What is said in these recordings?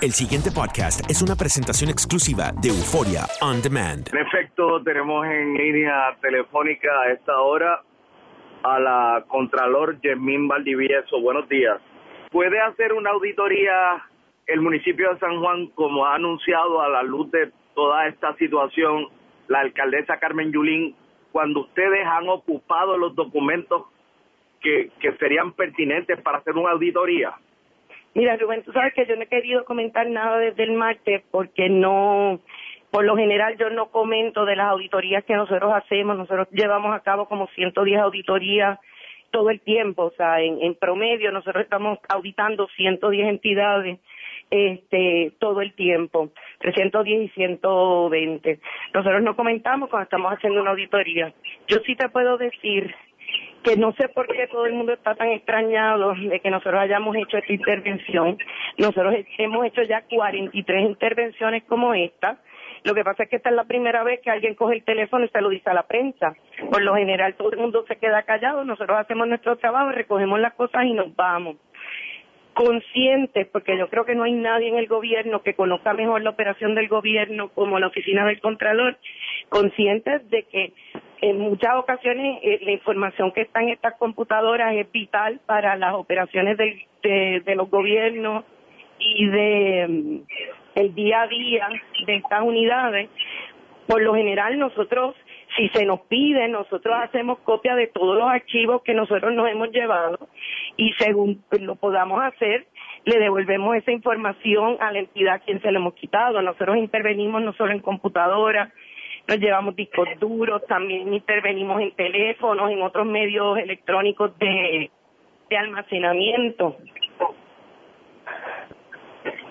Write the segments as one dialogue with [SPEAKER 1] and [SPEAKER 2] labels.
[SPEAKER 1] El siguiente podcast es una presentación exclusiva de Euforia On Demand.
[SPEAKER 2] En efecto, tenemos en línea telefónica a esta hora a la Contralor Yasmín Valdivieso. Buenos días. ¿Puede hacer una auditoría el municipio de San Juan como ha anunciado a la luz de toda esta situación la alcaldesa Carmen Yulín cuando ustedes han ocupado los documentos que, que serían pertinentes para hacer una auditoría?
[SPEAKER 3] Mira, Rubén, tú sabes que yo no he querido comentar nada desde el martes porque no, por lo general yo no comento de las auditorías que nosotros hacemos. Nosotros llevamos a cabo como 110 auditorías todo el tiempo, o sea, en, en promedio nosotros estamos auditando 110 entidades este todo el tiempo, 310 y 120. Nosotros no comentamos cuando estamos haciendo una auditoría. Yo sí te puedo decir que no sé por qué todo el mundo está tan extrañado de que nosotros hayamos hecho esta intervención. Nosotros hemos hecho ya 43 intervenciones como esta. Lo que pasa es que esta es la primera vez que alguien coge el teléfono y se lo dice a la prensa. Por lo general todo el mundo se queda callado, nosotros hacemos nuestro trabajo, recogemos las cosas y nos vamos conscientes, porque yo creo que no hay nadie en el gobierno que conozca mejor la operación del gobierno como la oficina del Contralor, conscientes de que en muchas ocasiones eh, la información que está en estas computadoras es vital para las operaciones del- de, de los gobiernos y de mm, el día a día de estas unidades. Por lo general nosotros, si se nos pide, nosotros hacemos copia de todos los archivos que nosotros nos hemos llevado y según lo podamos hacer, le devolvemos esa información a la entidad a quien se le hemos quitado. Nosotros intervenimos no solo en computadoras, nos llevamos discos duros, también intervenimos en teléfonos, en otros medios electrónicos de, de almacenamiento.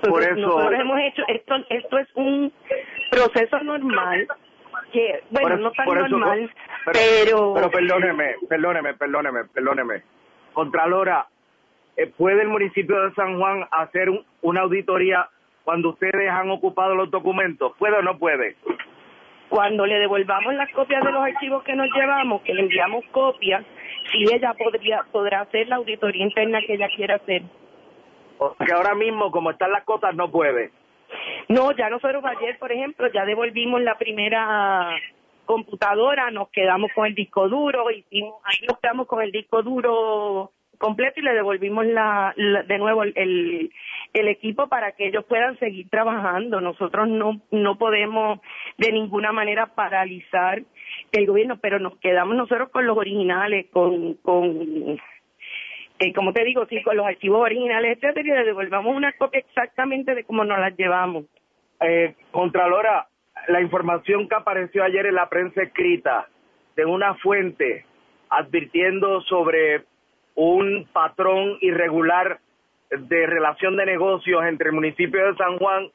[SPEAKER 2] Por eso-
[SPEAKER 3] nosotros hemos hecho esto esto es un proceso normal que bueno
[SPEAKER 2] eso-
[SPEAKER 3] no tan
[SPEAKER 2] eso-
[SPEAKER 3] normal
[SPEAKER 2] pero,
[SPEAKER 3] pero
[SPEAKER 2] pero perdóneme, perdóneme, perdóneme, perdóneme. Contralora, eh, ¿puede el municipio de San Juan hacer un- una auditoría cuando ustedes han ocupado los documentos? ¿Puede o no puede?
[SPEAKER 3] cuando le devolvamos las copias de los archivos que nos llevamos, que le enviamos copias, si ella podría podrá hacer la auditoría interna que ella quiera hacer.
[SPEAKER 2] Porque ahora mismo, como están las cosas, no puede.
[SPEAKER 3] No, ya nosotros ayer, por ejemplo, ya devolvimos la primera computadora, nos quedamos con el disco duro, hicimos, ahí nos quedamos con el disco duro completo y le devolvimos la, la- de nuevo el, el, equipo para que ellos puedan seguir trabajando. Nosotros no, no podemos de ninguna manera paralizar el gobierno, pero nos quedamos nosotros con los originales, con, con eh, como te digo, sí, con los archivos originales, etcétera, y le devolvamos una copia exactamente de cómo nos las llevamos.
[SPEAKER 2] Eh, Contralora, la información que apareció ayer en la prensa escrita de una fuente advirtiendo sobre un patrón irregular de relación de negocios entre el municipio de San Juan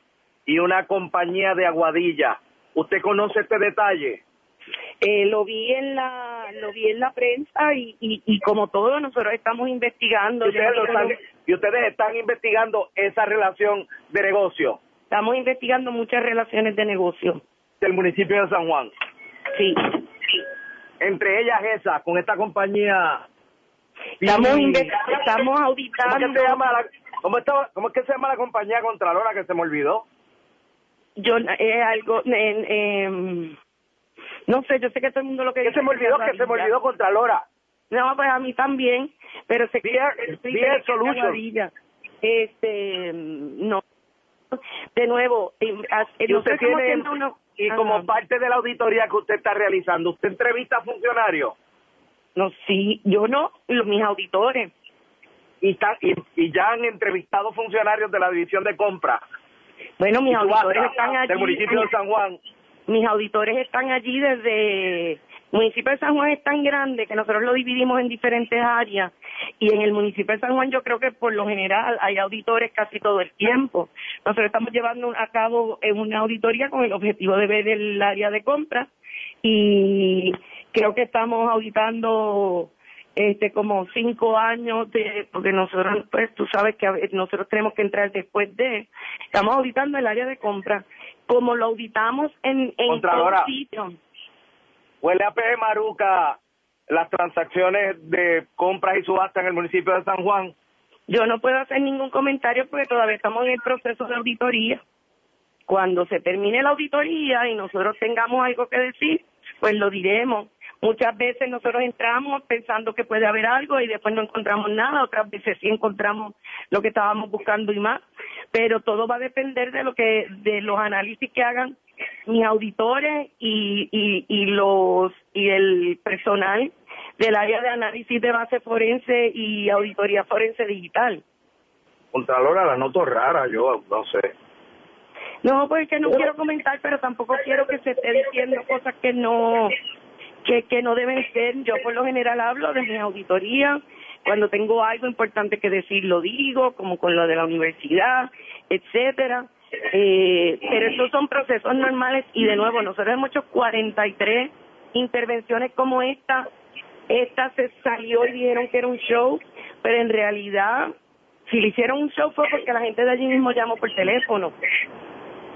[SPEAKER 2] y una compañía de Aguadilla. ¿Usted conoce este detalle?
[SPEAKER 3] Eh, lo vi en la lo vi en la prensa y, y, y como todo nosotros estamos investigando
[SPEAKER 2] Y ustedes, lo están, y ustedes están investigando esa relación de negocio
[SPEAKER 3] estamos investigando muchas relaciones de negocio
[SPEAKER 2] del municipio de San Juan.
[SPEAKER 3] sí
[SPEAKER 2] Entre ellas esa, con esta compañía.
[SPEAKER 3] estamos estamos
[SPEAKER 2] ¿Cómo,
[SPEAKER 3] auditando
[SPEAKER 2] que se llama la, cómo, estaba- cómo es que se llama la compañía Contralora que se me olvidó?
[SPEAKER 3] yo eh, algo em, no sé yo sé que todo el mundo lo que
[SPEAKER 2] Que
[SPEAKER 3] dice
[SPEAKER 2] se me olvidó, que se me olvidó Contralora.
[SPEAKER 3] No, pues a mí también, pero se
[SPEAKER 2] Beer-
[SPEAKER 3] sí,
[SPEAKER 2] Beer
[SPEAKER 3] que es
[SPEAKER 2] Solutions.
[SPEAKER 3] Aguadilla. Este, no. De nuevo,
[SPEAKER 2] Y usted
[SPEAKER 3] nosotros estamos
[SPEAKER 2] tiene,
[SPEAKER 3] haciendo uno-
[SPEAKER 2] y
[SPEAKER 3] Ajá.
[SPEAKER 2] como parte de la auditoría que usted está realizando, ¿usted entrevista a funcionarios?
[SPEAKER 3] No, sí, yo no, los, mis auditores.
[SPEAKER 2] Y, están- y, y ya han entrevistado funcionarios de la división de compra
[SPEAKER 3] Bueno, mis auditores están allí.
[SPEAKER 2] del municipio de San Juan.
[SPEAKER 3] Mis auditores están allí desde municipio de San Juan es tan grande que nosotros lo dividimos en diferentes áreas y en el municipio de San Juan yo creo que por lo general hay auditores casi todo el tiempo. Nosotros estamos llevando a cabo una auditoría con el objetivo de ver el área de compra y creo que estamos auditando este como cinco años de porque nosotros pues tú sabes que nosotros tenemos que entrar después de estamos auditando el área de compra como lo auditamos en en
[SPEAKER 2] Contralora,
[SPEAKER 3] sitio
[SPEAKER 2] huele a maruca las transacciones de compras y subastas en el municipio de San Juan.
[SPEAKER 3] Yo no puedo hacer ningún comentario porque todavía estamos en el proceso de auditoría. Cuando se termine la auditoría y nosotros tengamos algo que decir pues lo diremos. Muchas veces nosotros entramos pensando que puede haber algo y después no encontramos nada, otras veces sí encontramos lo que estábamos buscando y más, pero todo va a depender de lo que de los análisis que hagan mis auditores y, y, y los y el personal del área de análisis de base forense y auditoría forense digital.
[SPEAKER 2] Contralora, la noto rara, yo no sé.
[SPEAKER 3] No, pues que no quiero comentar, pero tampoco quiero que se esté diciendo cosas que no que, que no deben ser. Yo por lo general hablo de mi auditoría. Cuando tengo algo importante que decir lo digo, como con lo de la universidad, etcétera. Eh, pero estos son procesos normales y de nuevo nosotros hemos hecho 43 intervenciones como esta. Esta se salió y dijeron que era un show, pero en realidad si le hicieron un show fue porque la gente de allí mismo llamó por teléfono.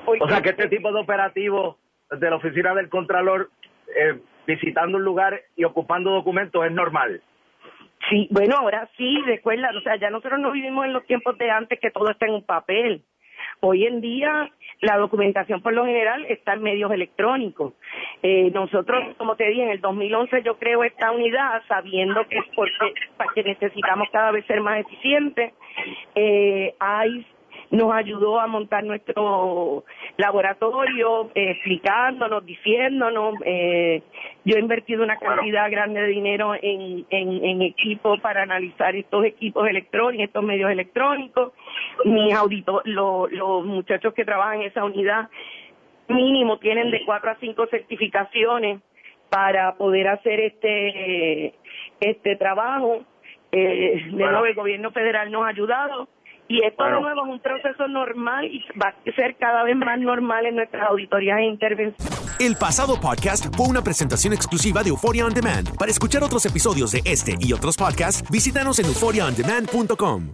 [SPEAKER 2] o sea que este tipo de operativo de la oficina del Contralor eh, visitando un lugar y ocupando documentos es normal.
[SPEAKER 3] Sí, bueno, ahora sí, recuerda, o sea, ya nosotros no vivimos en los tiempos de antes que todo está en un papel. Hoy en día la documentación por lo general está en medios electrónicos. Eh, nosotros, como te dije, en el 2011 yo creo esta unidad sabiendo que es porque, que necesitamos cada vez ser más eficientes. Eh, hay nos ayudó a montar nuestro laboratorio, eh, explicándonos, diciéndonos. Eh, yo he invertido una cantidad grande de dinero en, en, en equipos para analizar estos equipos electrónicos, estos medios electrónicos. Mis auditores, los muchachos que trabajan en esa unidad, mínimo tienen de cuatro a cinco certificaciones para poder hacer este este trabajo. Eh, de nuevo, el gobierno federal nos ha ayudado y esto de nuevo es un proceso normal y va a ser cada vez más normal en nuestras auditorías e intervenciones.
[SPEAKER 1] El pasado podcast fue una presentación exclusiva de Euphoria On Demand. Para escuchar otros episodios de este y otros podcasts, visítanos en euphoriaondemand.com.